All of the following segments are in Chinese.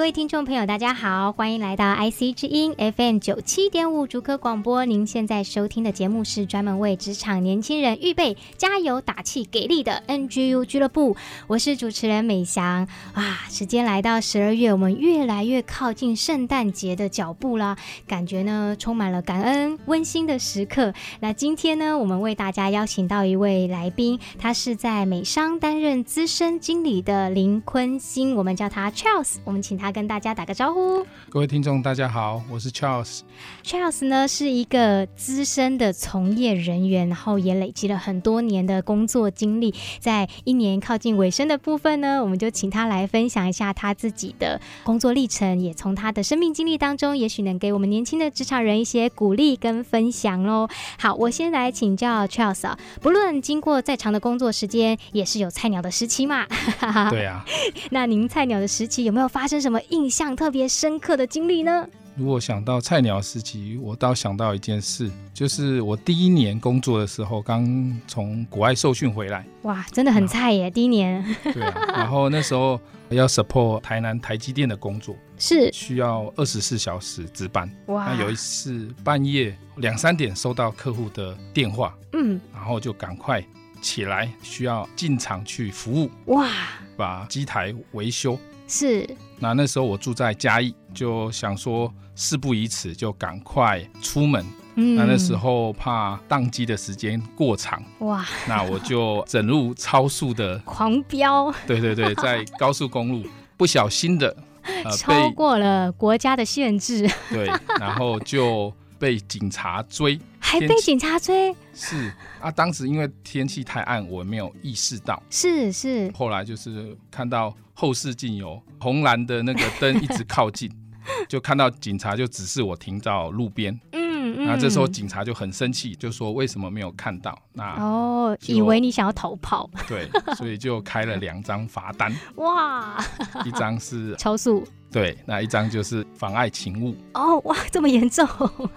各位听众朋友，大家好，欢迎来到 IC 之音 FM 九七点五竹科广播。您现在收听的节目是专门为职场年轻人预备、加油打气、给力的 NGU 俱乐部。我是主持人美翔。啊，时间来到十二月，我们越来越靠近圣诞节的脚步啦，感觉呢充满了感恩、温馨的时刻。那今天呢，我们为大家邀请到一位来宾，他是在美商担任资深经理的林坤兴，我们叫他 Charles，我们请他。跟大家打个招呼，各位听众，大家好，我是 Charles。Charles 呢是一个资深的从业人员，然后也累积了很多年的工作经历。在一年靠近尾声的部分呢，我们就请他来分享一下他自己的工作历程，也从他的生命经历当中，也许能给我们年轻的职场人一些鼓励跟分享喽。好，我先来请教 Charles 啊，不论经过再长的工作时间，也是有菜鸟的时期嘛？对啊。那您菜鸟的时期有没有发生什么？印象特别深刻的经历呢？如果想到菜鸟时期，我倒想到一件事，就是我第一年工作的时候，刚从国外受训回来。哇，真的很菜耶！第一年。对啊，然后那时候要 support 台南台积电的工作，是需要二十四小时值班。哇，那有一次半夜两三点收到客户的电话，嗯，然后就赶快起来，需要进场去服务。哇，把机台维修。是，那那时候我住在嘉义，就想说事不宜迟，就赶快出门。嗯，那那时候怕宕机的时间过长，哇，那我就整路超速的狂飙。对对对，在高速公路不小心的、呃、超过了国家的限制。对，然后就被警察追。还被警察追？是啊，当时因为天气太暗，我没有意识到。是是。后来就是看到后视镜有红蓝的那个灯一直靠近，就看到警察就指示我停到路边。嗯嗯。那这时候警察就很生气，就说为什么没有看到？那哦，以为你想要逃跑。对，所以就开了两张罚单。哇！一张是超速。对，那一张就是妨碍勤务。哦哇，这么严重。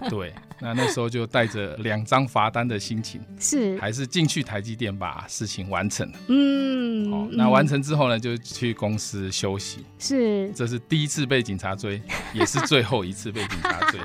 对。那那时候就带着两张罚单的心情，是还是进去台积电把事情完成了。嗯，好，那完成之后呢，就去公司休息。是，这是第一次被警察追，也是最后一次被警察追。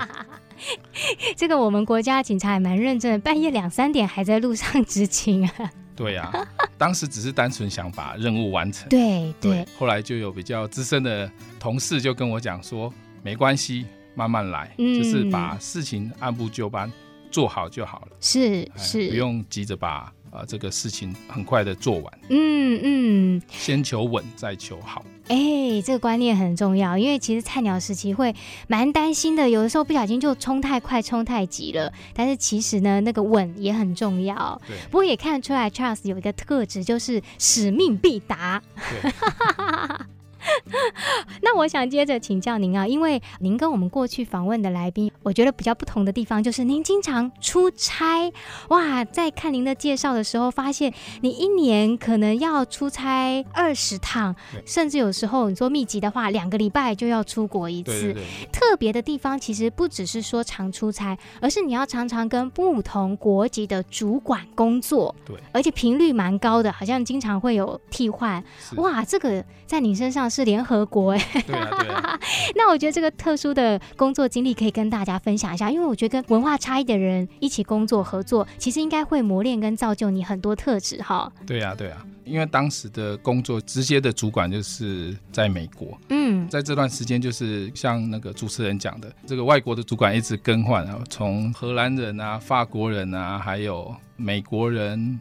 这个我们国家警察还蛮认真的，半夜两三点还在路上执勤啊。对呀、啊，当时只是单纯想把任务完成。对对，对，后来就有比较资深的同事就跟我讲说，没关系。慢慢来，嗯，就是把事情按部就班做好就好了。是是，不用急着把呃这个事情很快的做完。嗯嗯，先求稳再求好。哎、欸，这个观念很重要，因为其实菜鸟时期会蛮担心的，有的时候不小心就冲太快、冲太急了。但是其实呢，那个稳也很重要。对。不过也看得出来，Charles 有一个特质，就是使命必达。对。那我想接着请教您啊，因为您跟我们过去访问的来宾，我觉得比较不同的地方就是您经常出差哇。在看您的介绍的时候，发现你一年可能要出差二十趟，甚至有时候你说密集的话，两个礼拜就要出国一次。对对对。特别的地方其实不只是说常出差，而是你要常常跟不同国籍的主管工作。对，而且频率蛮高的，好像经常会有替换。哇，这个在你身上。是联合国哎，对啊对啊。那我觉得这个特殊的工作经历可以跟大家分享一下，因为我觉得跟文化差异的人一起工作合作，其实应该会磨练跟造就你很多特质哈。对啊对啊，因为当时的工作直接的主管就是在美国，嗯，在这段时间就是像那个主持人讲的，这个外国的主管一直更换啊，从荷兰人啊、法国人啊，还有美国人。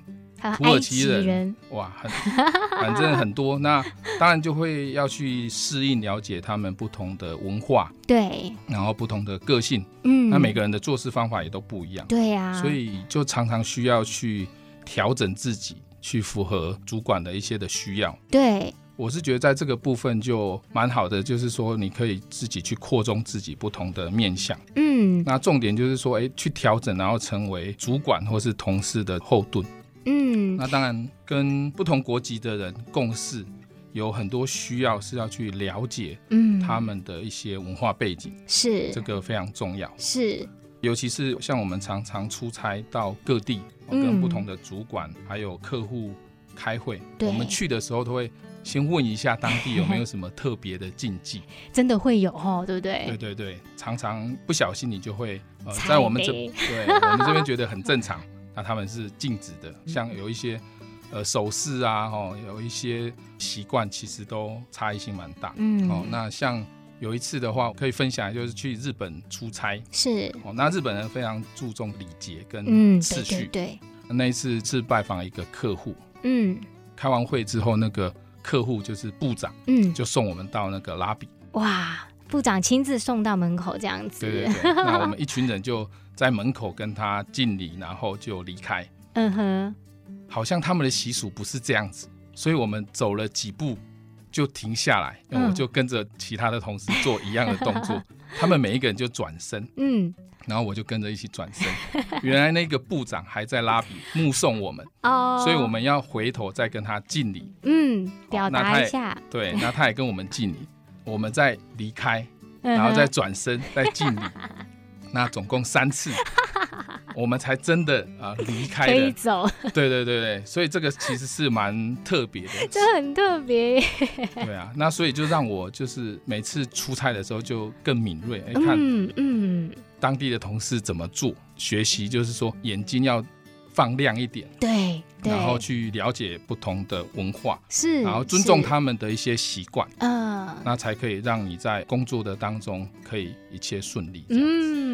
土耳其人，人哇，很反正很多。那当然就会要去适应、了解他们不同的文化，对，然后不同的个性，嗯，那每个人的做事方法也都不一样，对呀、啊，所以就常常需要去调整自己，去符合主管的一些的需要。对，我是觉得在这个部分就蛮好的，就是说你可以自己去扩充自己不同的面向，嗯，那重点就是说，哎，去调整，然后成为主管或是同事的后盾。嗯，那当然跟不同国籍的人共事，有很多需要是要去了解，嗯，他们的一些文化背景，是。这个非常重要，是，尤其是像我们常常出差到各地，跟不同的主管还有客户开会，我们去的时候都会先问一下当地 有没有什么特别的禁忌，真的会有哦，对不对？对对对，常常不小心你就会呃，在我们这，对我们这边觉得很正常。那他们是禁止的，像有一些呃手势啊，哦，有一些习惯，其实都差异性蛮大。嗯，哦，那像有一次的话，可以分享，就是去日本出差，是哦，那日本人非常注重礼节跟秩序。嗯、对，对，对，那一次是拜访一个客户，嗯，开完会之后，那个客户就是部长，嗯，就送我们到那个拉比。哇，部长亲自送到门口这样子。对对对，那我们一群人就。在门口跟他敬礼，然后就离开。嗯哼，好像他们的习俗不是这样子，所以我们走了几步就停下来，然后我就跟着其他的同事做一样的动作。他们每一个人就转身，嗯，然后我就跟着一起转身。原来那个部长还在拉比目送我们哦，所以我们要回头再跟他敬礼，嗯，表达一下。对，那他也跟我们敬礼，我们再离开，然后再转身再敬礼。那总共三次，我们才真的啊离开了。可以走。对对对对，所以这个其实是蛮特别的。这很特别。对啊，那所以就让我就是每次出差的时候就更敏锐，哎，看嗯嗯当地的同事怎么做，学习就是说眼睛要放亮一点。对。然后去了解不同的文化，是，然后尊重他们的一些习惯，嗯，那才可以让你在工作的当中可以一切顺利。嗯，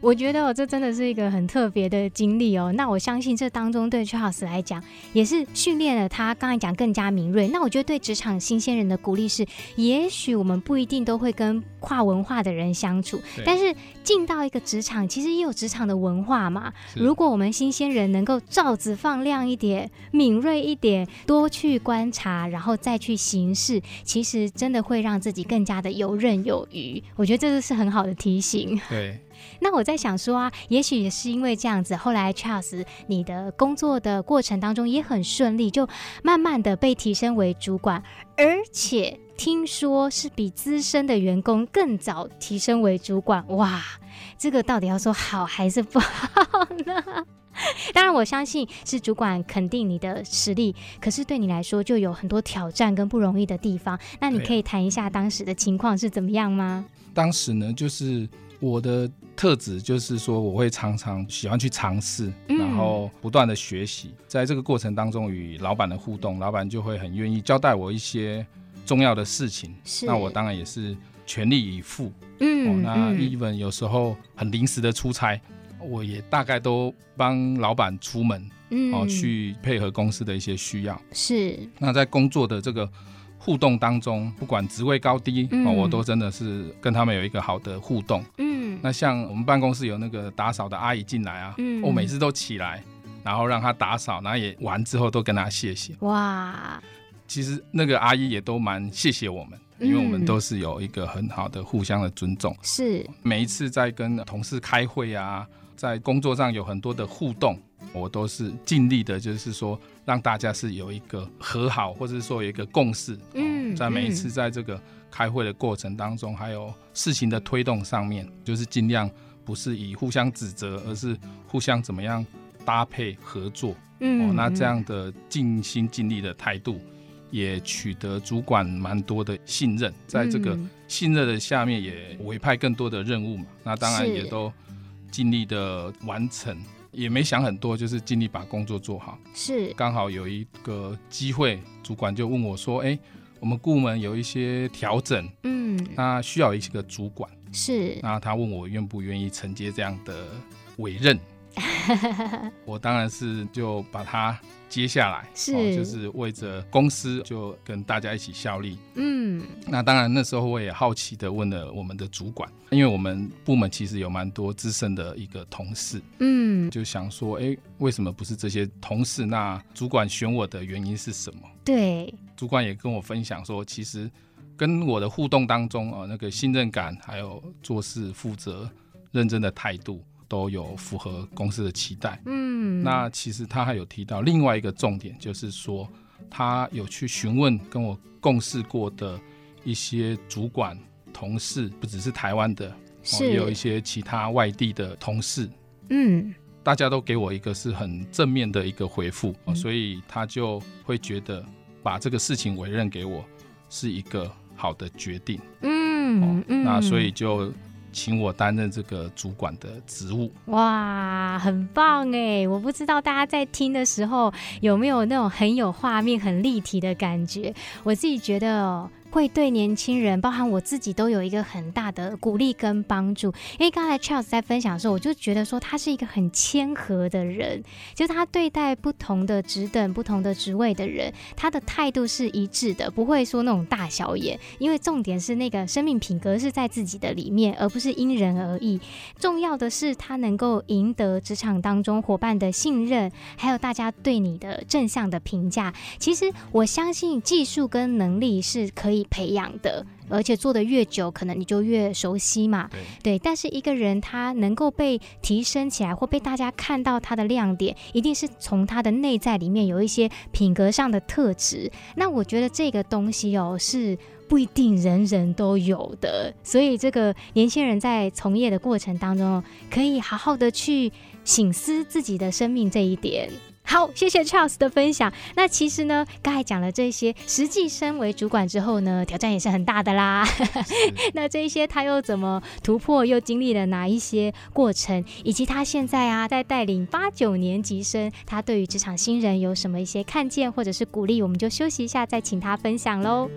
我觉得哦这真的是一个很特别的经历哦。那我相信这当中对 Charles 来讲也是训练了他，刚才讲更加敏锐。那我觉得对职场新鲜人的鼓励是，也许我们不一定都会跟跨文化的人相处，但是进到一个职场，其实也有职场的文化嘛。如果我们新鲜人能够罩子放亮一点。点敏锐一点，多去观察，然后再去行事，其实真的会让自己更加的游刃有余。我觉得这个是很好的提醒。对，那我在想说啊，也许也是因为这样子，后来 Charles 你的工作的过程当中也很顺利，就慢慢的被提升为主管，而且听说是比资深的员工更早提升为主管。哇，这个到底要说好还是不好呢？当然，我相信是主管肯定你的实力，可是对你来说就有很多挑战跟不容易的地方。那你可以谈一下当时的情况是怎么样吗？当时呢，就是我的特质就是说，我会常常喜欢去尝试，然后不断的学习，在这个过程当中与老板的互动，老板就会很愿意交代我一些重要的事情。是，那我当然也是全力以赴。嗯，哦、那 even 有时候很临时的出差。我也大概都帮老板出门，嗯，哦，去配合公司的一些需要。是。那在工作的这个互动当中，不管职位高低，嗯，哦，我都真的是跟他们有一个好的互动。嗯。那像我们办公室有那个打扫的阿姨进来啊，嗯，我每次都起来，然后让她打扫，然后也完之后都跟她谢谢。哇。其实那个阿姨也都蛮谢谢我们，因为我们都是有一个很好的互相的尊重。是。每一次在跟同事开会啊。在工作上有很多的互动，我都是尽力的，就是说让大家是有一个和好，或者是说有一个共识。嗯，在每一次在这个开会的过程当中，还有事情的推动上面，就是尽量不是以互相指责，而是互相怎么样搭配合作。嗯，哦，那这样的尽心尽力的态度，也取得主管蛮多的信任。在这个信任的下面，也委派更多的任务嘛。那当然也都。尽力的完成，也没想很多，就是尽力把工作做好。是，刚好有一个机会，主管就问我说：“哎，我们部门有一些调整，嗯，那需要一个主管。”是，那他问我愿不愿意承接这样的委任，我当然是就把他接下来是、哦、就是为着公司就跟大家一起效力。嗯，那当然那时候我也好奇的问了我们的主管，因为我们部门其实有蛮多资深的一个同事，嗯，就想说，哎，为什么不是这些同事？那主管选我的原因是什么？对，主管也跟我分享说，其实跟我的互动当中啊，那个信任感，还有做事负责、认真的态度。都有符合公司的期待。嗯，那其实他还有提到另外一个重点，就是说他有去询问跟我共事过的一些主管同事，不只是台湾的，是也有一些其他外地的同事。嗯，大家都给我一个是很正面的一个回复，嗯，所以他就会觉得把这个事情委任给我是一个好的决定。嗯，嗯，那所以就。请我担任这个主管的职务，哇，很棒哎！我不知道大家在听的时候有没有那种很有画面、很立体的感觉。我自己觉得哦。会对年轻人，包含我自己，都有一个很大的鼓励跟帮助。因为刚才 Charles 在分享的时候，我就觉得说他是一个很谦和的人，就他对待不同的职等、不同的职位的人，他的态度是一致的，不会说那种大小眼。因为重点是那个生命品格是在自己的里面，而不是因人而异。重要的是他能够赢得职场当中伙伴的信任，还有大家对你的正向的评价。其实我相信技术跟能力是可以。培养的，而且做的越久，可能你就越熟悉嘛。对，对。但是一个人他能够被提升起来，或被大家看到他的亮点，一定是从他的内在里面有一些品格上的特质。那我觉得这个东西哦，是不一定人人都有的。所以这个年轻人在从业的过程当中，可以好好的去醒思自己的生命这一点。好，谢谢 Charles 的分享。那其实呢，刚才讲了这些，实际身为主管之后呢，挑战也是很大的啦。那这一些他又怎么突破？又经历了哪一些过程？以及他现在啊，在带领八九年级生，他对于职场新人有什么一些看见或者是鼓励？我们就休息一下，再请他分享喽。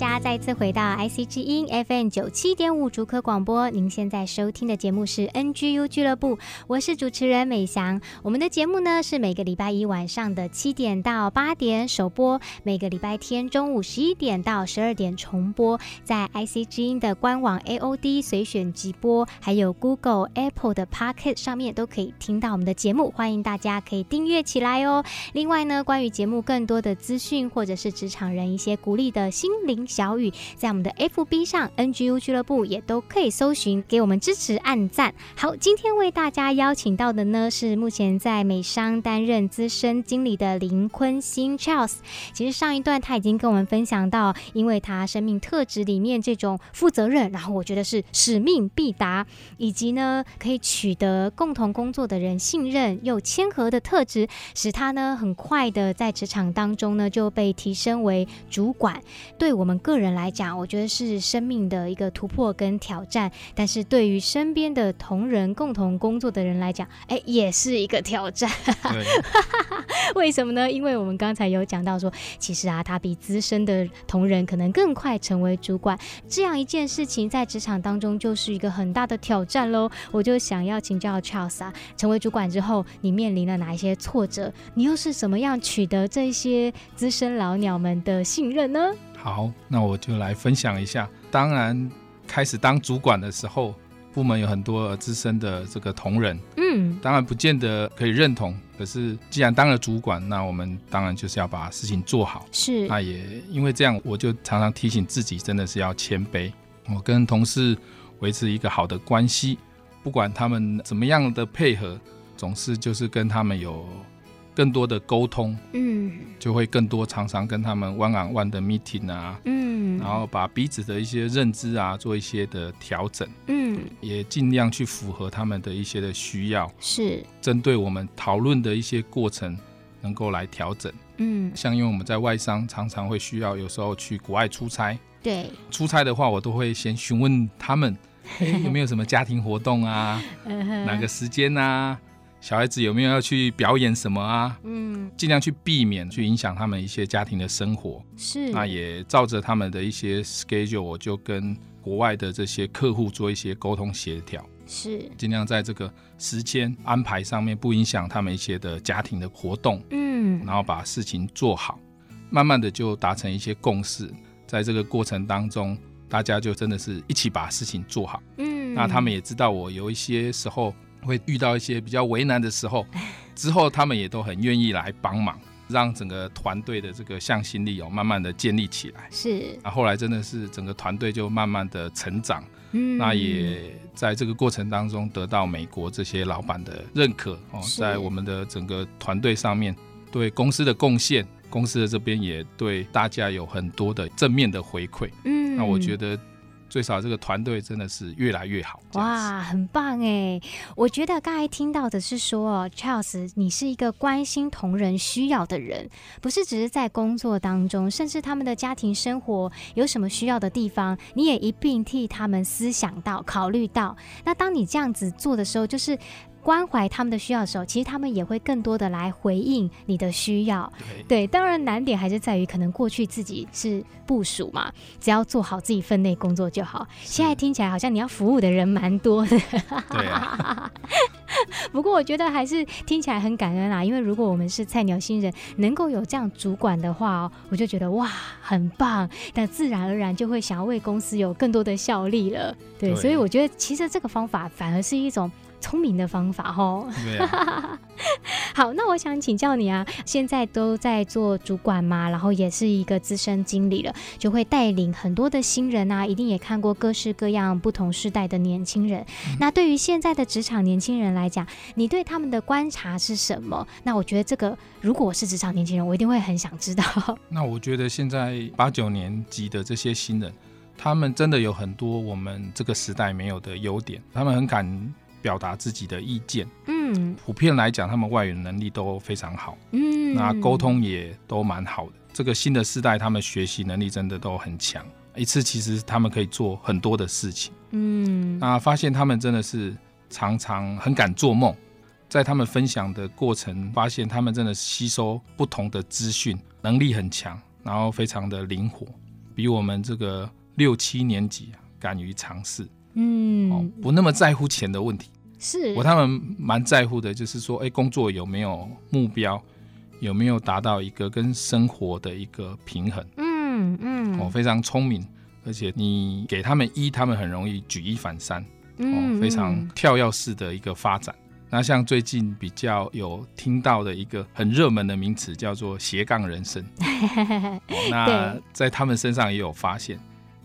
家再次回到 IC 之音 FM 九七点五竹科广播，您现在收听的节目是 NGU 俱乐部，我是主持人美翔。我们的节目呢是每个礼拜一晚上的七点到八点首播，每个礼拜天中午十一点到十二点重播，在 IC 之音的官网 AOD 随选直播，还有 Google、Apple 的 Pocket 上面都可以听到我们的节目，欢迎大家可以订阅起来哦。另外呢，关于节目更多的资讯或者是职场人一些鼓励的心灵。小雨在我们的 FB 上 NGU 俱乐部也都可以搜寻，给我们支持按赞。好，今天为大家邀请到的呢是目前在美商担任资深经理的林坤兴 Charles。其实上一段他已经跟我们分享到，因为他生命特质里面这种负责任，然后我觉得是使命必达，以及呢可以取得共同工作的人信任又谦和的特质，使他呢很快的在职场当中呢就被提升为主管。对我们。个人来讲，我觉得是生命的一个突破跟挑战，但是对于身边的同仁、共同工作的人来讲，哎，也是一个挑战。为什么呢？因为我们刚才有讲到说，其实啊，他比资深的同仁可能更快成为主管，这样一件事情在职场当中就是一个很大的挑战喽。我就想要请教 Charles 啊，成为主管之后，你面临了哪一些挫折？你又是怎么样取得这些资深老鸟们的信任呢？好，那我就来分享一下。当然，开始当主管的时候，部门有很多资深的这个同仁，嗯，当然不见得可以认同。可是，既然当了主管，那我们当然就是要把事情做好。是，那也因为这样，我就常常提醒自己，真的是要谦卑。我跟同事维持一个好的关系，不管他们怎么样的配合，总是就是跟他们有。更多的沟通，嗯，就会更多常常跟他们 one on one 的 meeting 啊，嗯，然后把彼此的一些认知啊做一些的调整，嗯，也尽量去符合他们的一些的需要，是针对我们讨论的一些过程，能够来调整。嗯，像因为我们在外商常常会需要，有时候去国外出差。对，出差的话，我都会先询问他们，有没有什么家庭活动啊？哪个时间啊？小孩子有没有要去表演什么啊？嗯，尽量去避免去影响他们一些家庭的生活。是，那也照着他们的一些 schedule，我就跟国外的这些客户做一些沟通协调。是，尽量在这个时间安排上面不影响他们一些的家庭的活动。嗯，然后把事情做好，慢慢的就达成一些共识。在这个过程当中，大家就真的是一起把事情做好。嗯，那他们也知道我有一些时候会遇到一些比较为难的时候，之后他们也都很愿意来帮忙，让整个团队的这个向心力哦，慢慢的建立起来。是，那后来真的是整个团队就慢慢的成长。嗯，那也在这个过程当中得到美国这些老板的认可哦，在我们的整个团队上面对公司的贡献。公司的这边也对大家有很多的正面的回馈，嗯，那我觉得最少这个团队真的是越来越好。哇，很棒哎！我觉得刚才听到的是说，Charles，你是一个关心同仁需要的人，不是只是在工作当中，甚至他们的家庭生活有什么需要的地方，你也一并替他们思想到、考虑到。那当你这样子做的时候，就是。关怀他们的需要的时候，其实他们也会更多的来回应你的需要。对，当然难点还是在于可能过去自己是部署嘛，只要做好自己分内工作就好。现在听起来好像你要服务的人蛮多的。对啊。不过我觉得还是听起来很感恩啦，因为如果我们是菜鸟新人，能够有这样主管的话哦，我就觉得哇，很棒。但自然而然就会想要为公司有更多的效力了。对，对，所以我觉得其实这个方法反而是一种。聪明的方法哦，对啊。好，那我想请教你啊，现在都在做主管嘛，然后也是一个资深经理了，就会带领很多的新人啊，一定也看过各式各样不同世代的年轻人。嗯。那对于现在的职场年轻人来讲，你对他们的观察是什么？那我觉得这个，如果我是职场年轻人，我一定会很想知道。那我觉得现在八九年级的这些新人，他们真的有很多我们这个时代没有的优点，他们很敢。表达自己的意见，嗯，普遍来讲，他们外语能力都非常好，嗯，那沟通也都蛮好的。这个新的世代，他们学习能力真的都很强，一次其实他们可以做很多的事情，嗯，那发现他们真的是常常很敢做梦，在他们分享的过程，发现他们真的吸收不同的资讯能力很强，然后非常的灵活，比我们这个六七年级敢于尝试。嗯、哦，不那么在乎钱的问题，是我他们蛮在乎的，就是说，哎，工作有没有目标，有没有达到一个跟生活的一个平衡？嗯嗯，哦，非常聪明，而且你给他们一，他们很容易举一反三，嗯，哦，非常跳跃式的一个发展。嗯、那像最近比较有听到的一个很热门的名词，叫做斜杠人生。哦、那在他们身上也有发现。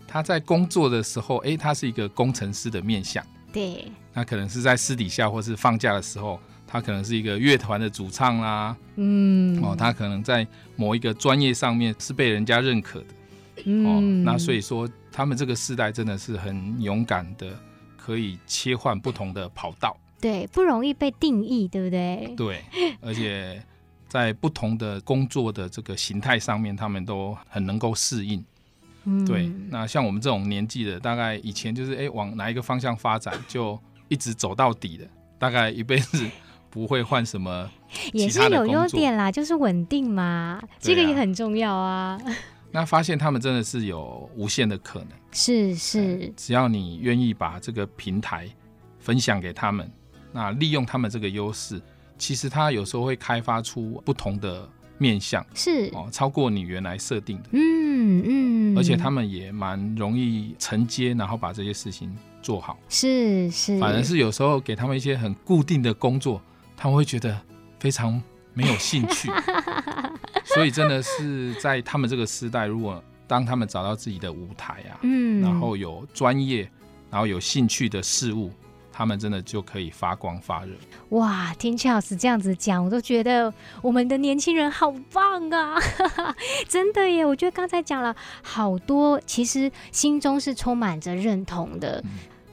他在工作的时候，哎，他是一个工程师的面相。对。那可能是在私底下或是放假的时候，他可能是一个乐团的主唱啦。嗯。哦，他可能在某一个专业上面是被人家认可的。嗯。哦，那所以说，他们这个世代真的是很勇敢的，可以切换不同的跑道。对，不容易被定义，对不对？对。而且在不同的工作的这个形态上面，他们都很能够适应。对，那像我们这种年纪的，大概以前就是哎，往哪一个方向发展，就一直走到底的，大概一辈子 不会换什么。也是有优点啦，就是稳定嘛，这个也很重要啊。那发现他们真的是有无限的可能，是是，只要你愿意把这个平台分享给他们，那利用他们这个优势，其实他有时候会开发出不同的面向，是。哦，超过你原来设定的，嗯嗯，而且他们也蛮容易承接，然后把这些事情做好，是是，反而是有时候给他们一些很固定的工作，他们会觉得非常没有兴趣，所以真的是在他们这个时代，如果当他们找到自己的舞台啊，嗯，然后有专业，然后有兴趣的事物。他们真的就可以发光发热哇！听 Charles 这样子讲，我都觉得我们的年轻人好棒啊！真的耶！我觉得刚才讲了好多，其实心中是充满着认同的。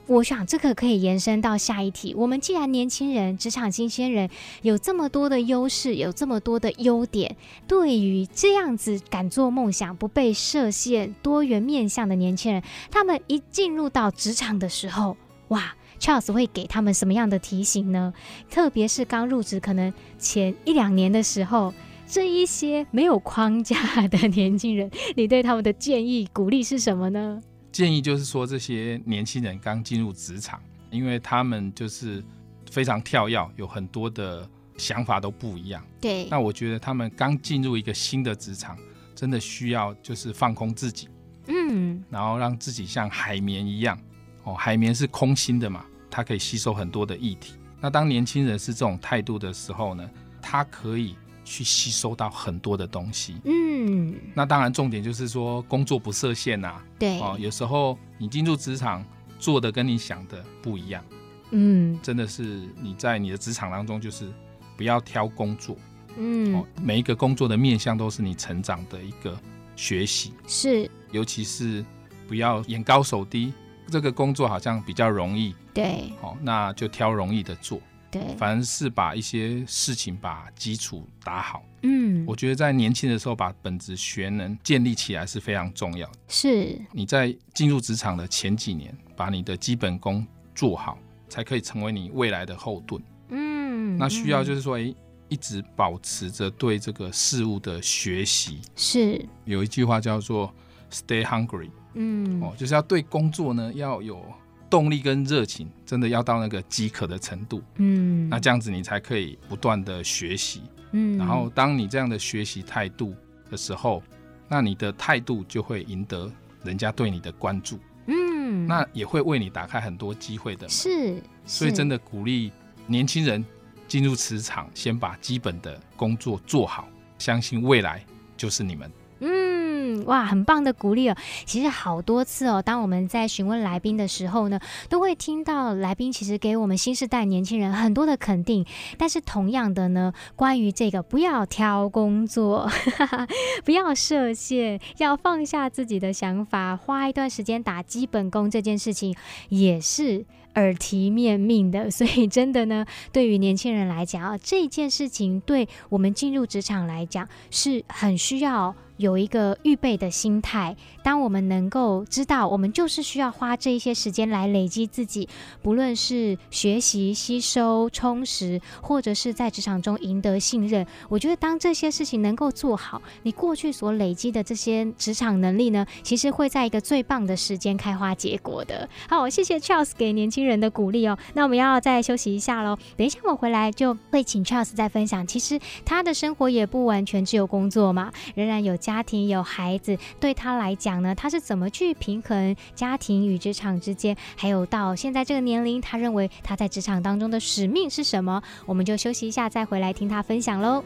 我想这个可以延伸到下一题。我们既然年轻人、职场新鲜人有这么多的优势，有这么多的优点，对于这样子敢做梦想、不被设限、多元面向的年轻人，他们一进入到职场的时候，哇，Charles 会给他们什么样的提醒呢？特别是刚入职可能前一两年的时候，这一些没有框架的年轻人，你对他们的建议、鼓励是什么呢？建议就是说，这些年轻人刚进入职场，因为他们就是非常跳跃，有很多的想法都不一样。对。那我觉得他们刚进入一个新的职场，真的需要就是放空自己，嗯，然后让自己像海绵一样。哦，海绵是空心的嘛，它可以吸收很多的议题。那当年轻人是这种态度的时候呢，他可以去吸收到很多的东西。嗯，那当然重点就是说工作不设限呐、啊。对，哦，有时候你进入职场做的跟你想的不一样。嗯，真的是你在你的职场当中，就是不要挑工作。嗯，哦，每一个工作的面向都是你成长的一个学习。是，尤其是不要眼高手低，这个工作好像比较容易。对，哦，那就挑容易的做。对，反而是把一些事情把基础打好。嗯，我觉得在年轻的时候把本职学能建立起来是非常重要的。是，你在进入职场的前几年，把你的基本功做好，才可以成为你未来的后盾。嗯，那需要就是说，哎，一直保持着对这个事物的学习。是，有一句话叫做 “Stay hungry”。嗯，哦，就是要对工作呢要有。动力跟热情真的要到那个饥渴的程度，嗯，那这样子你才可以不断的学习，嗯，然后当你这样的学习态度的时候，那你的态度就会赢得人家对你的关注，嗯，那也会为你打开很多机会的，是，所以真的鼓励年轻人进入职场，先把基本的工作做好，相信未来就是你们。哇，很棒的鼓励哦！其实好多次哦，当我们在询问来宾的时候呢，都会听到来宾其实给我们新时代年轻人很多的肯定。但是同样的呢，关于这个不要挑工作，不要设限，要放下自己的想法，花一段时间打基本功，这件事情也是耳提面命的。所以真的呢，对于年轻人来讲啊，这件事情对我们进入职场来讲是很需要。有一个预备的心态，当我们能够知道，我们就是需要花这一些时间来累积自己，不论是学习、吸收、充实，或者是在职场中赢得信任。我觉得，当这些事情能够做好，你过去所累积的这些职场能力呢，其实会在一个最棒的时间开花结果的。好，谢谢 Charles 给年轻人的鼓励哦。那我们要再休息一下喽，等一下我回来就会请 Charles 再分享。其实他的生活也不完全只有工作嘛，仍然有。家庭有孩子，对他来讲呢，他是怎么去平衡家庭与职场之间？还有到现在这个年龄，他认为他在职场当中的使命是什么？我们就休息一下，再回来听他分享喽。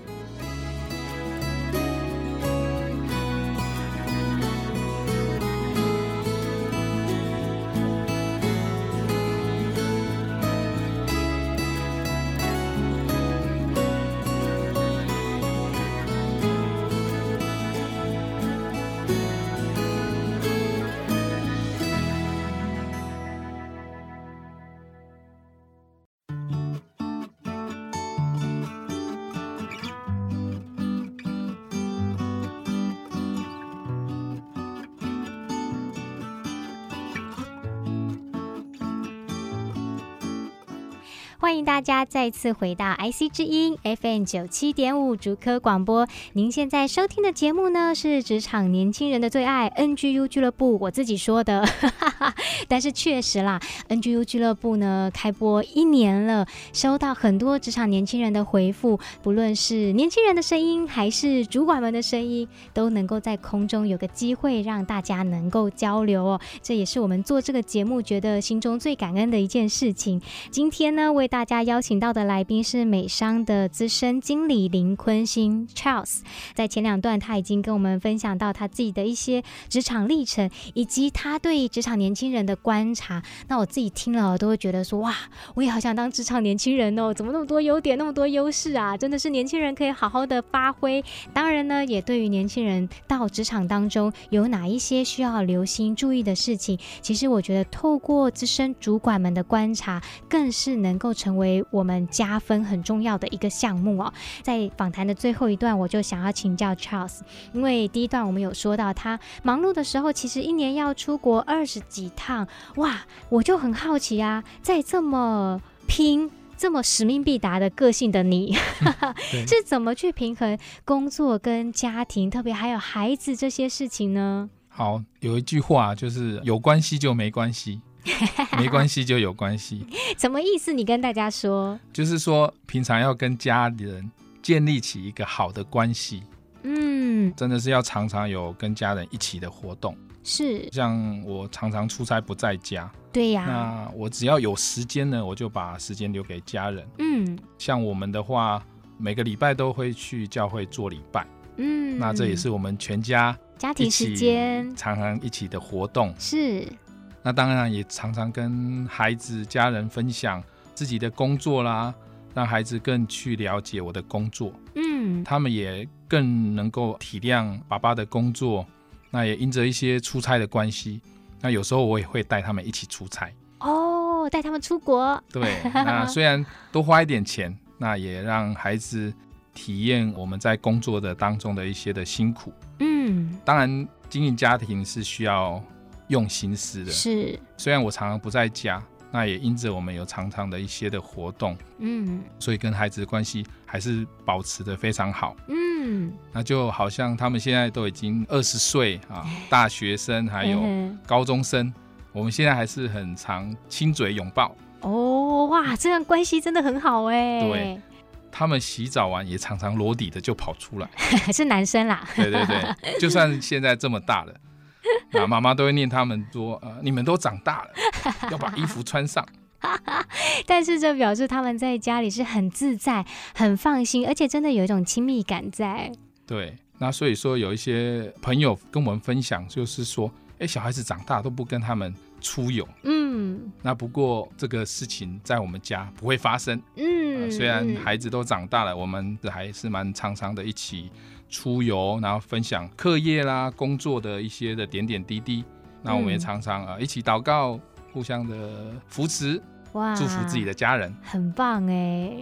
大家再次回到 IC 之音 FM 九七点五竹科广播。您现在收听的节目呢，是职场年轻人的最爱 NGU 俱乐部。我自己说的，但是确实啦，NGU 俱乐部呢开播一年了，收到很多职场年轻人的回复，不论是年轻人的声音，还是主管们的声音，都能够在空中有个机会让大家能够交流哦。这也是我们做这个节目觉得心中最感恩的一件事情。今天呢，为为大家他邀请到的来宾是美商的资深经理林坤兴 Charles。在前两段，他已经跟我们分享到他自己的一些职场历程，以及他对职场年轻人的观察。那我自己听了，都会觉得说，哇，我也好想当职场年轻人哦！怎么那么多优点，那么多优势啊？真的是年轻人可以好好的发挥。当然呢，也对于年轻人到职场当中有哪一些需要留心注意的事情，其实我觉得透过资深主管们的观察，更是能够成为我们加分很重要的一个项目哦。在访谈的最后一段，我就想要请教 Charles，因为第一段我们有说到他忙碌的时候，其实一年要出国二十几趟，哇，我就很好奇啊，在这么拼、这么使命必达的个性的你，是怎么去平衡工作跟家庭，特别还有孩子这些事情呢？好，有一句话就是有关系就没关系，没关系就有关系。什么意思？你跟大家说，就是说平常要跟家人建立起一个好的关系。嗯，真的是要常常有跟家人一起的活动。是，像我常常出差不在家。对呀。那我只要有时间呢，我就把时间留给家人。嗯，像我们的话，每个礼拜都会去教会做礼拜。嗯，那这也是我们全家。家庭时间常常一起的活动是，那当然也常常跟孩子、家人分享自己的工作啦，让孩子更去了解我的工作，嗯，他们也更能够体谅爸爸的工作。那也因着一些出差的关系，那有时候我也会带他们一起出差哦，带他们出国。对，那虽然多花一点钱，那也让孩子体验我们在工作的当中的一些的辛苦。嗯，当然，经营家庭是需要用心思的。是，虽然我常常不在家，那也因着我们有常常的一些的活动，嗯，所以跟孩子的关系还是保持的非常好。嗯，那就好像他们现在都已经二十岁啊，大学生还有高中生，我们现在还是很常亲嘴拥抱。哦，哇，这样关系真的很好哎。对。他们洗澡完也常常裸底的就跑出来，是男生啦。对对对，就算现在这么大了，啊，妈妈都会念他们说：“呃，你们都长大了，要把衣服穿上。”但是这表示他们在家里是很自在、很放心，而且真的有一种亲密感在。对，那所以说有一些朋友跟我们分享，就是说，哎，小孩子长大都不跟他们出游。嗯，那不过这个事情在我们家不会发生。嗯。虽然孩子都长大了，我们还是蛮常常的一起出游，然后分享课业啦、工作的一些的点点滴滴。那我们也常常啊一起祷告，互相的扶持。哇，祝福自己的家人，很棒哎！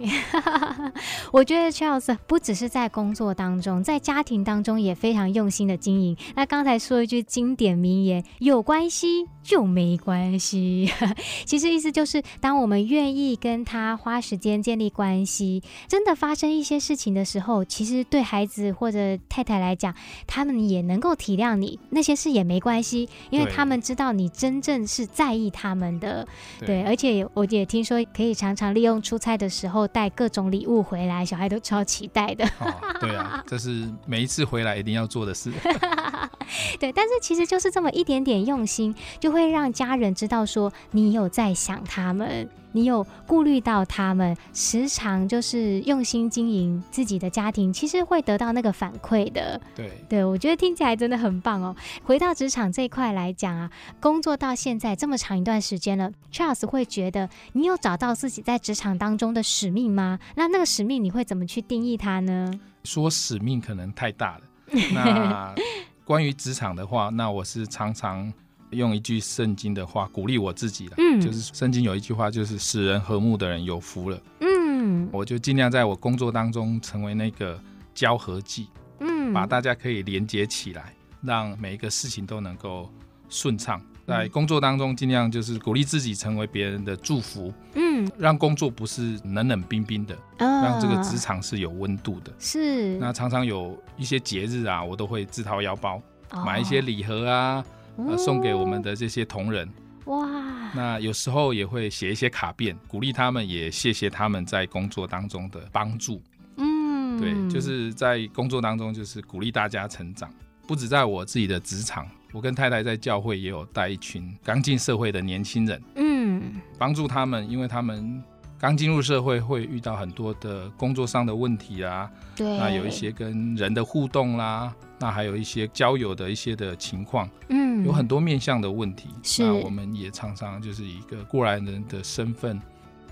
我觉得 Charles 不只是在工作当中，在家庭当中也非常用心的经营。那刚才说一句经典名言：“有关系就没关系。”其实意思就是，当我们愿意跟他花时间建立关系，真的发生一些事情的时候，其实对孩子或者太太来讲，他们也能够体谅你，那些事也没关系，因为他们知道你真正是在意他们的。对，对，而且我。也听说可以常常利用出差的时候带各种礼物回来，小孩都超期待的。哦，对啊，这是每一次回来一定要做的事。对，但是其实就是这么一点点用心，就会让家人知道说你有在想他们。你有顾虑到他们，时常就是用心经营自己的家庭，其实会得到那个反馈的。对，对我觉得听起来真的很棒哦。回到职场这一块来讲啊，工作到现在这么长一段时间了，Charles 会觉得你有找到自己在职场当中的使命吗？那那个使命你会怎么去定义它呢？说使命可能太大了。那关于职场的话，那我是常常。用一句圣经的话鼓励我自己的，嗯，就是圣经有一句话，就是使人和睦的人有福了，嗯，我就尽量在我工作当中成为那个交合剂，嗯，把大家可以连接起来，让每一个事情都能够顺畅。在工作当中尽量就是鼓励自己成为别人的祝福，嗯，让工作不是冷冷冰冰的，哦，让这个职场是有温度的。是，那常常有一些节日啊，我都会自掏腰包，哦，买一些礼盒啊。呃，送给我们的这些同仁，哇，那有时候也会写一些卡片，鼓励他们，也谢谢他们在工作当中的帮助。嗯，对，就是在工作当中，就是鼓励大家成长。不止在我自己的职场，我跟太太在教会也有带一群刚进社会的年轻人，嗯，帮助他们，因为他们刚进入社会会遇到很多的工作上的问题啊，对，那有一些跟人的互动啦，那还有一些交友的一些的情况，嗯，有很多面向的问题。是，那我们也常常就是以一个过来人的身份，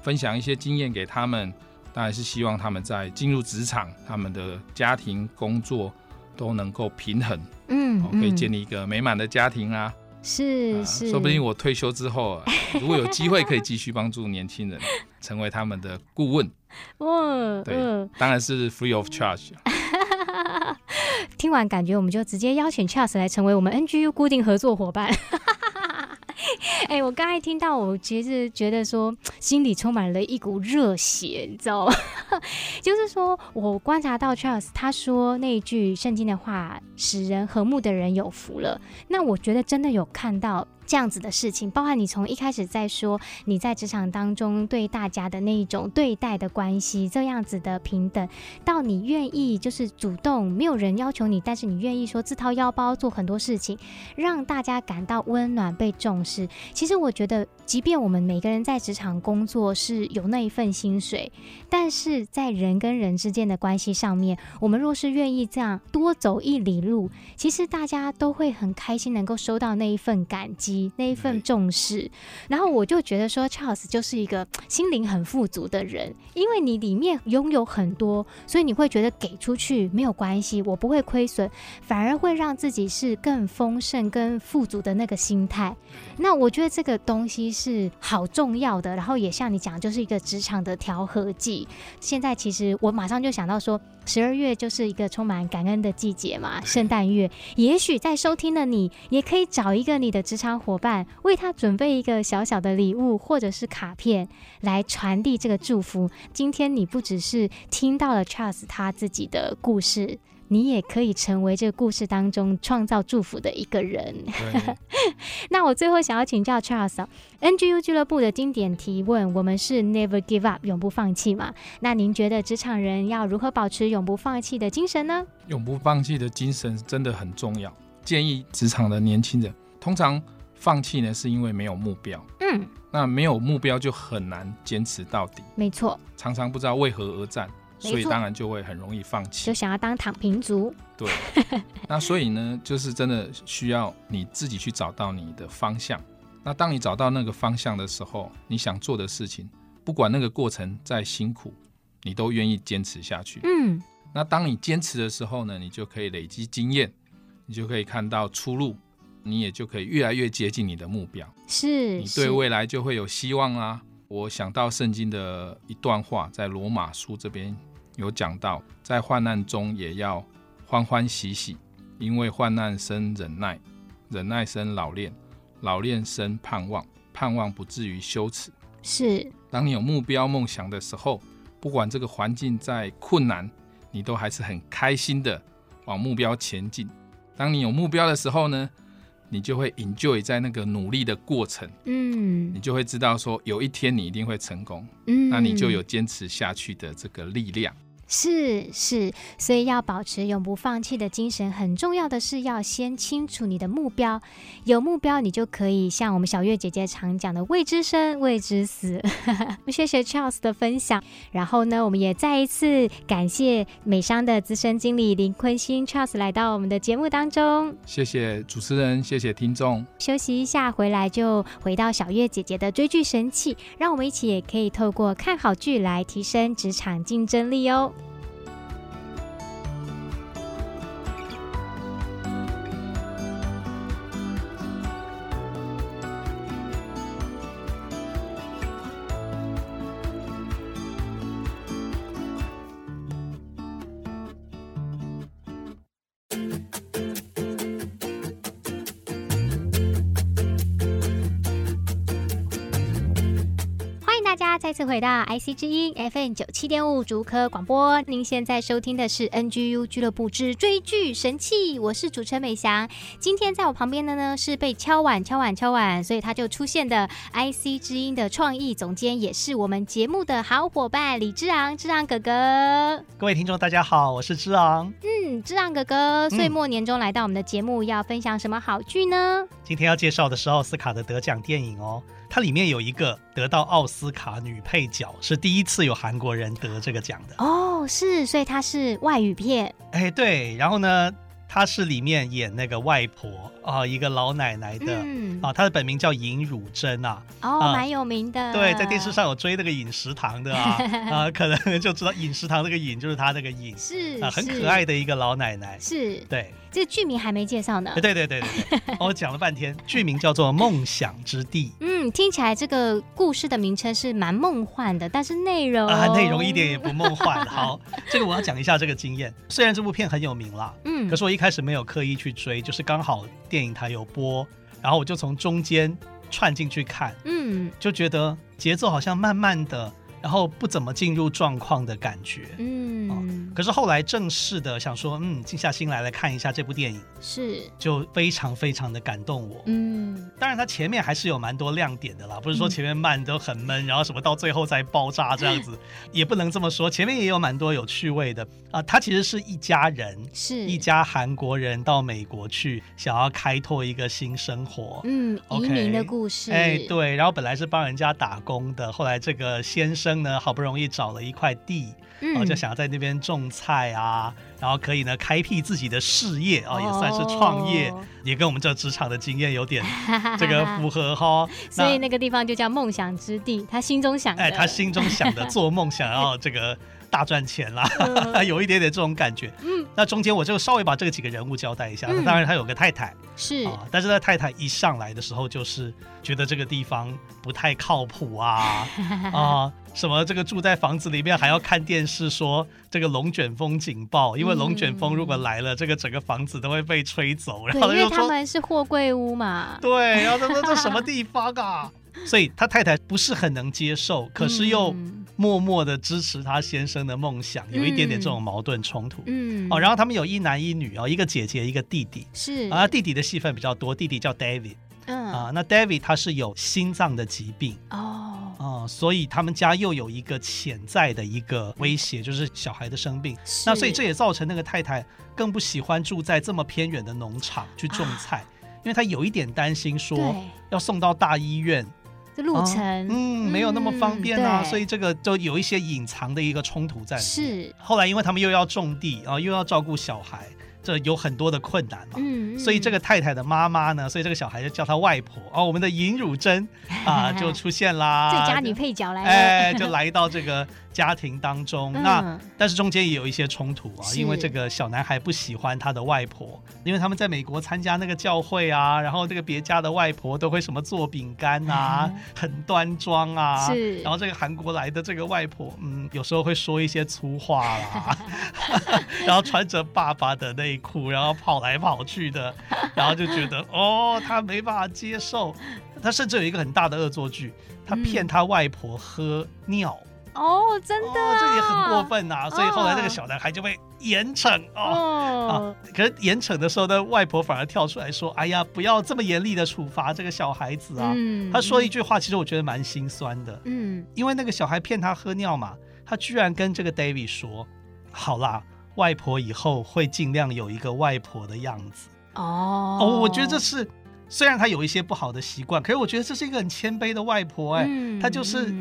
分享一些经验给他们，当然是希望他们在进入职场，他们的家庭工作都能够平衡，嗯，可以建立一个美满的家庭啊。是是，说不定我退休之后，如果有机会可以继续帮助年轻人，成为他们的顾问，哇，对，当然是 free of charge。听完感觉我们就直接邀请 Charles 来成为我们 NGU 固定合作伙伴。哎、欸，我刚才听到，我其实觉得说，心里充满了一股热血，你知道吗？就是说我观察到 Charles 他说那一句圣经的话：“使人和睦的人有福了。”那我觉得真的有看到。这样子的事情，包含你从一开始在说你在职场当中对大家的那一种对待的关系，这样子的平等，到你愿意就是主动，没有人要求你，但是你愿意说自掏腰包做很多事情，让大家感到温暖被重视。其实我觉得，即便我们每个人在职场工作是有那一份薪水，但是在人跟人之间的关系上面，我们若是愿意这样多走一里路，其实大家都会很开心能够收到那一份感激。那一份重视，然后我就觉得说，Charles 就是一个心灵很富足的人，因为你里面拥有很多，所以你会觉得给出去没有关系，我不会亏损，反而会让自己是更丰盛、更富足的那个心态。那我觉得这个东西是好重要的，然后也像你讲，就是一个职场的调和剂。现在其实我马上就想到说，十二月就是一个充满感恩的季节嘛，圣诞月，也许在收听的你，也可以找一个你的职场伙伴，为他准备一个小小的礼物或者是卡片，来传递这个祝福。今天你不只是听到了 Charles 他自己的故事。你也可以成为这个故事当中创造祝福的一个人。那我最后想要请教 Charles，NGU 俱乐部的经典提问，我们是 Never Give Up，永不放弃嘛？那您觉得职场人要如何保持永不放弃的精神呢？永不放弃的精神真的很重要。建议职场的年轻人，通常放弃呢是因为没有目标。嗯，那没有目标就很难坚持到底。没错，常常不知道为何而战。所以当然就会很容易放弃，就想要当躺平族。对，那所以呢，就是真的需要你自己去找到你的方向。那当你找到那个方向的时候，你想做的事情，不管那个过程再辛苦，你都愿意坚持下去。嗯，那当你坚持的时候呢，你就可以累积经验，你就可以看到出路，你也就可以越来越接近你的目标。是，你对未来就会有希望啊。我想到圣经的一段话，在罗马书这边。有讲到，在患难中也要欢欢喜喜，因为患难生忍耐，忍耐生老练，老练生盼望，盼望不至于羞耻。是，当你有目标梦想的时候，不管这个环境再困难，你都还是很开心的往目标前进。当你有目标的时候呢，你就会 enjoy 在那个努力的过程，嗯，你就会知道说有一天你一定会成功，嗯，那你就有坚持下去的这个力量。是是，所以要保持永不放弃的精神，很重要的是要先清楚你的目标。有目标，你就可以像我们小月姐姐常讲的“未知生，未知死”。谢谢 Charles 的分享。然后呢，我们也再一次感谢美商的资深经理林坤兴 Charles 来到我们的节目当中。谢谢主持人，谢谢听众。休息一下，回来就回到小月姐姐的追剧神器，让我们一起也可以透过看好剧来提升职场竞争力哦。次回到 IC 之音 FM 九七点五竹科广播，您现在收听的是 NGU 俱乐部之追剧神器，我是主持人美翔。今天在我旁边的呢是被敲碗敲碗敲碗，所以他就出现的 IC 之音的创意总监，也是我们节目的好伙伴李之昂，之昂哥哥。各位听众大家好，我是之昂。嗯，之昂哥哥，岁末年终来到我们的节目，要分享什么好剧呢？今天要介绍的是奥斯卡的得奖电影哦。它里面有一个得到奥斯卡女配角，是第一次有韩国人得这个奖的。哦，是，所以它是外语片。哎，对，然后呢，她是里面演那个外婆啊、呃，一个老奶奶的、嗯、啊，她的本名叫尹汝贞啊。哦，啊、蛮有名的。对，在电视上有追那个尹食堂的啊 啊，可能就知道尹食堂那个尹就是她那个尹，是啊，很可爱的一个老奶奶。是，对。这个剧名还没介绍呢。对对对对对，我讲了半天，剧名叫做《梦想之地》。嗯，听起来这个故事的名称是蛮梦幻的，但是内容啊，内容一点也不梦幻。好，这个我要讲一下这个经验。虽然这部片很有名啦，嗯，可是我一开始没有刻意去追，就是刚好电影台有播，然后我就从中间串进去看，嗯，就觉得节奏好像慢慢的。然后不怎么进入状况的感觉，嗯、哦，可是后来正式的想说，嗯，静下心来来看一下这部电影，是，就非常非常的感动我，嗯，当然它前面还是有蛮多亮点的啦，不是说前面慢都很闷，嗯、然后什么到最后再爆炸这样子，也不能这么说，前面也有蛮多有趣味的啊，它其实是一家人，是。一家韩国人到美国去想要开拓一个新生活，嗯，移民的故事，哎，对，然后本来是帮人家打工的，后来这个先生。呢，好不容易找了一块地，然后就想要在那边种菜啊，然后可以呢开辟自己的事业啊，也算是创业，也跟我们这职场的经验有点 这个符合哈。所以那个地方就叫梦想之地，他心中想，哎，他心中想的做梦想要这个大赚钱啦，有一点点这种感觉。嗯，那中间我就稍微把这个几个人物交代一下。那当然他有个太太，是啊，但是他太太一上来的时候就是觉得这个地方不太靠谱啊啊。什么？这个住在房子里面还要看电视，说这个龙卷风警报，因为龙卷风如果来了，嗯、这个整个房子都会被吹走。然后因为他们是货柜屋嘛。对，然后他说这什么地方啊？所以他太太不是很能接受，可是又默默的支持他先生的梦想，嗯、有一点点这种矛盾冲突。嗯。哦，然后他们有一男一女哦，一个姐姐，一个弟弟。是。啊，弟弟的戏份比较多，弟弟叫 David。嗯。啊，那 David 他是有心脏的疾病。哦。哦，所以他们家又有一个潜在的一个威胁，就是小孩的生病。那所以这也造成那个太太更不喜欢住在这么偏远的农场去种菜，啊、因为她有一点担心说要送到大医院，这路程、啊、嗯没有那么方便啊，嗯、所以这个就有一些隐藏的一个冲突在。是后来因为他们又要种地啊，又要照顾小孩。这有很多的困难嘛，嗯嗯、所以这个太太的妈妈呢，所以这个小孩就叫她外婆。哦，我们的尹汝贞啊 就出现啦，最佳女配角来了，哎，就来到这个。家庭当中，那但是中间也有一些冲突啊，因为这个小男孩不喜欢他的外婆，因为他们在美国参加那个教会啊，然后这个别家的外婆都会什么做饼干啊，嗯、很端庄啊，是，然后这个韩国来的这个外婆，嗯，有时候会说一些粗话啦，然后穿着爸爸的内裤，然后跑来跑去的，然后就觉得 哦，他没办法接受，他甚至有一个很大的恶作剧，他骗他外婆喝尿。哦，真的、啊哦，这也很过分呐、啊，所以后来那个小男孩就被严惩哦，哦啊。可是严惩的时候呢，外婆反而跳出来说：“哎呀，不要这么严厉的处罚这个小孩子啊。嗯”他说一句话，其实我觉得蛮心酸的。嗯，因为那个小孩骗他喝尿嘛，他居然跟这个 David 说：“好啦，外婆以后会尽量有一个外婆的样子。”哦哦，我觉得这是虽然他有一些不好的习惯，可是我觉得这是一个很谦卑的外婆哎，嗯、他就是。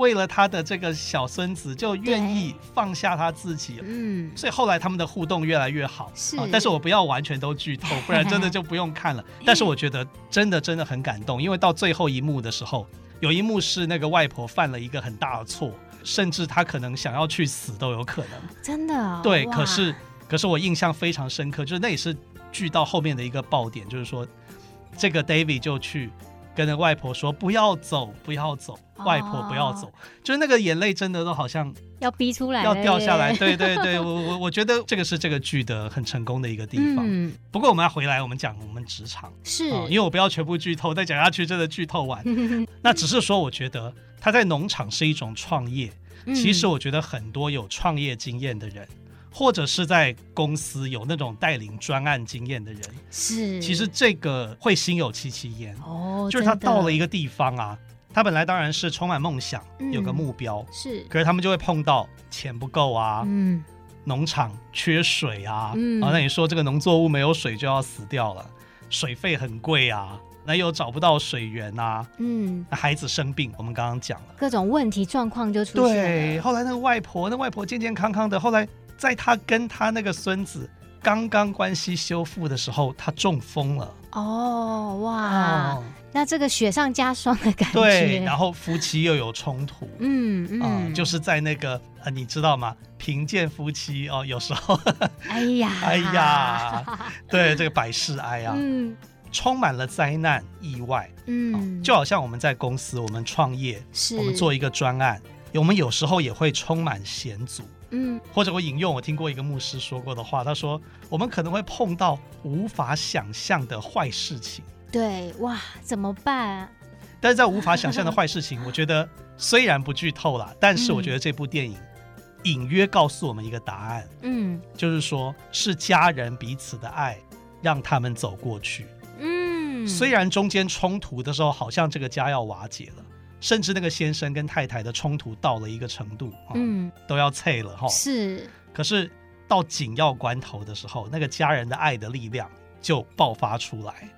为了他的这个小孙子，就愿意放下他自己，嗯，所以后来他们的互动越来越好，是、啊。但是我不要完全都剧透，不然真的就不用看了。但是我觉得真的真的很感动，因为到最后一幕的时候，有一幕是那个外婆犯了一个很大的错，甚至她可能想要去死都有可能，真的。对，可是可是我印象非常深刻，就是那也是剧到后面的一个爆点，就是说这个 David 就去。跟着外婆说不要走，不要走，外婆不要走，哦、就是那个眼泪真的都好像要逼出来，要掉下来。对对对，我我我觉得这个是这个剧的很成功的一个地方。嗯、不过我们要回来，我们讲我们职场是、哦，因为我不要全部剧透，再讲下去真的剧透完。那只是说，我觉得他在农场是一种创业。嗯、其实我觉得很多有创业经验的人。或者是在公司有那种带领专案经验的人，是，其实这个会心有戚戚焉。哦。就是他到了一个地方啊，他本来当然是充满梦想，嗯、有个目标是，可是他们就会碰到钱不够啊，嗯，农场缺水啊，嗯，啊，那你说这个农作物没有水就要死掉了，水费很贵啊，那又找不到水源啊，嗯，那孩子生病，我们刚刚讲了。各种问题状况就出现了。对，后来那个外婆，那外婆健健康康的，后来在他跟他那个孙子刚刚关系修复的时候，他中风了。哦，哇，哦、那这个雪上加霜的感觉。对，然后夫妻又有冲突，嗯嗯、呃，就是在那个呃，你知道吗？贫贱夫妻哦，有时候，哎呀，哎呀，对，这个百事哀啊。嗯。充满了灾难意外，嗯，就好像我们在公司，我们创业，是。我们做一个专案，我们有时候也会充满险阻，嗯，或者我引用我听过一个牧师说过的话，他说我们可能会碰到无法想象的坏事情，对，哇，怎么办啊？但是在无法想象的坏事情，我觉得虽然不剧透了，但是我觉得这部电影隐约告诉我们一个答案，嗯，就是说是家人彼此的爱让他们走过去。嗯。虽然中间冲突的时候，好像这个家要瓦解了，甚至那个先生跟太太的冲突到了一个程度，嗯，都要脆了哈。是，可是到紧要关头的时候，那个家人的爱的力量就爆发出来。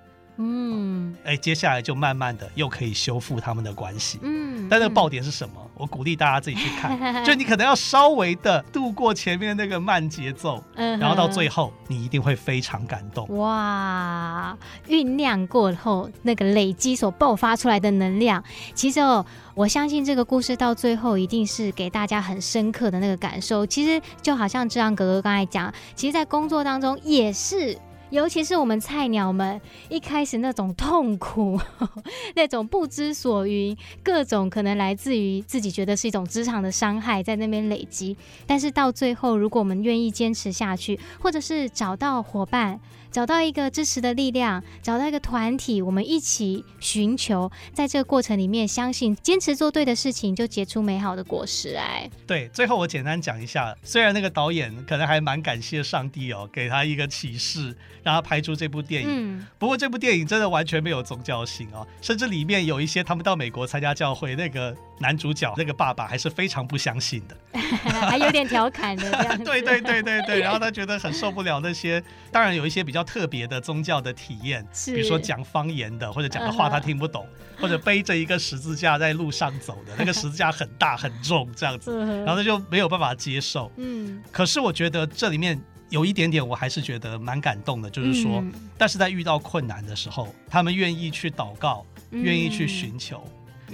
嗯，哎，接下来就慢慢的又可以修复他们的关系。嗯，但那个爆点是什么？我鼓励大家自己去看，就你可能要稍微的度过前面那个慢节奏，嗯然后到最后你一定会非常感动。哇，酝酿过后那个累积所爆发出来的能量，其实哦，我相信这个故事到最后一定是给大家很深刻的那个感受。其实就好像志昂哥哥刚才讲，其实，在工作当中也是。尤其是我们菜鸟们一开始那种痛苦，那种不知所云，各种可能来自于自己觉得是一种职场的伤害在那边累积。但是到最后，如果我们愿意坚持下去，或者是找到伙伴，找到一个支持的力量，找到一个团体，我们一起寻求，在这个过程里面，相信坚持做对的事情，就结出美好的果实来。对，最后我简单讲一下，虽然那个导演可能还蛮感谢上帝哦，给他一个启示，让他拍出这部电影。嗯。不过这部电影真的完全没有宗教性哦，甚至里面有一些他们到美国参加教会，那个男主角那个爸爸还是非常不相信的，还有点调侃的样子。对对对对对，然后他觉得很受不了那些，当然有一些比较。特别的宗教的体验，比如说讲方言的，或者讲的话他听不懂，或者背着一个十字架在路上走的，那个十字架很大很重这样子，然后他就没有办法接受。嗯，可是我觉得这里面有一点点，我还是觉得蛮感动的，就是说，但是在遇到困难的时候，他们愿意去祷告，愿意去寻求，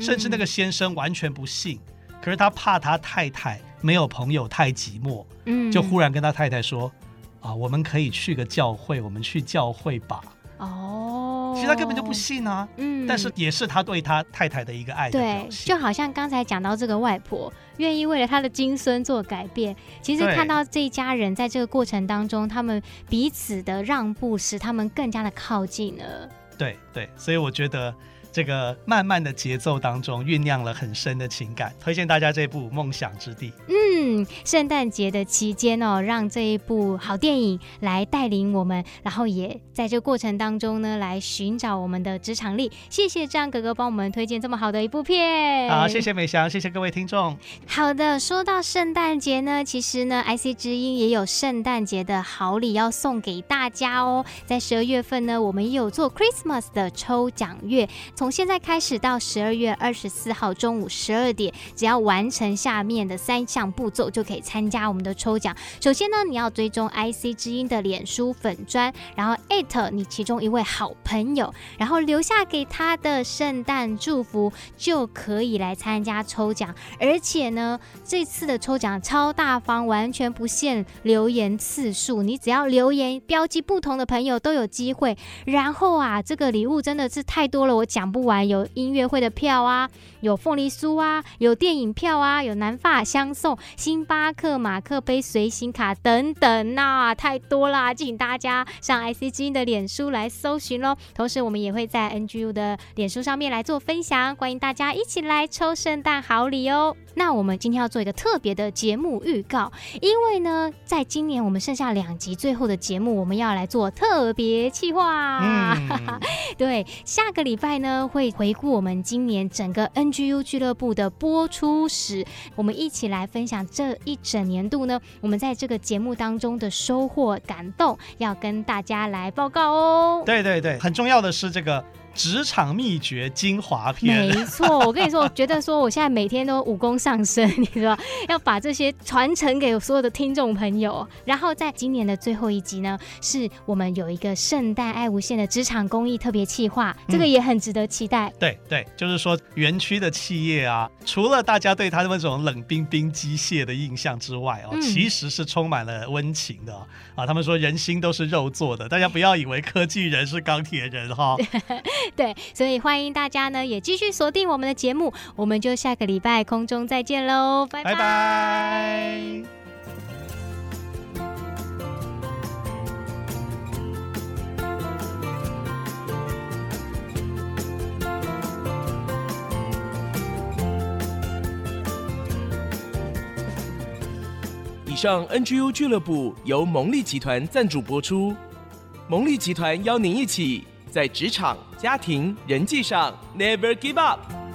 甚至那个先生完全不信，可是他怕他太太没有朋友太寂寞，嗯，就忽然跟他太太说。啊，我们可以去个教会，我们去教会吧。哦，其实他根本就不信啊。嗯，但是也是他对他太太的一个爱的。对，就好像刚才讲到这个外婆愿意为了他的金孙做改变，其实看到这一家人在这个过程当中，他们彼此的让步，使他们更加的靠近了。对对，所以我觉得。这个慢慢的节奏当中酝酿了很深的情感，推荐大家这部《梦想之地》。嗯，圣诞节的期间哦，让这一部好电影来带领我们，然后也在这个过程当中呢，来寻找我们的职场力。谢谢张哥哥帮我们推荐这么好的一部片。好，谢谢美翔，谢谢各位听众。好的，说到圣诞节呢，其实呢，IC 之音也有圣诞节的好礼要送给大家哦。在十二月份呢，我们也有做 Christmas 的抽奖月。从现在开始到十二月二十四号中午十二点，只要完成下面的三项步骤，就可以参加我们的抽奖。首先呢，你要追踪 IC 之音的脸书粉砖，然后艾特你其中一位好朋友，然后留下给他的圣诞祝福，就可以来参加抽奖。而且呢，这次的抽奖超大方，完全不限留言次数，你只要留言标记不同的朋友都有机会。然后啊，这个礼物真的是太多了，我讲。不完，有音乐会的票啊，有凤梨酥啊，有电影票啊，有南发相送、星巴克马克杯随行卡等等呐、啊，太多啦！请大家上 IC 之音的脸书来搜寻喽。同时，我们也会在 NGU 的脸书上面来做分享，欢迎大家一起来抽圣诞好礼哦。那我们今天要做一个特别的节目预告，因为呢，在今年我们剩下两集最后的节目，我们要来做特别企划。嗯、对，下个礼拜呢。会回顾我们今年整个 NGU 俱乐部的播出史，我们一起来分享这一整年度呢，我们在这个节目当中的收获、感动，要跟大家来报告哦。对对对，很重要的是这个。职场秘诀精华篇。没错，我跟你说，我觉得说我现在每天都武功上升，你知道，要把这些传承给所有的听众朋友。然后在今年的最后一集呢，是我们有一个圣诞爱无限的职场公益特别企划，这个也很值得期待。嗯、对对，就是说园区的企业啊，除了大家对他们这种冷冰冰机械的印象之外哦，嗯、其实是充满了温情的啊。他们说人心都是肉做的，大家不要以为科技人是钢铁人哈。对，所以欢迎大家呢也继续锁定我们的节目，我们就下个礼拜空中再见喽，拜拜。拜拜上 NGU 俱乐部由蒙利集团赞助播出，蒙利集团邀您一起在职场、家庭、人际上 Never Give Up。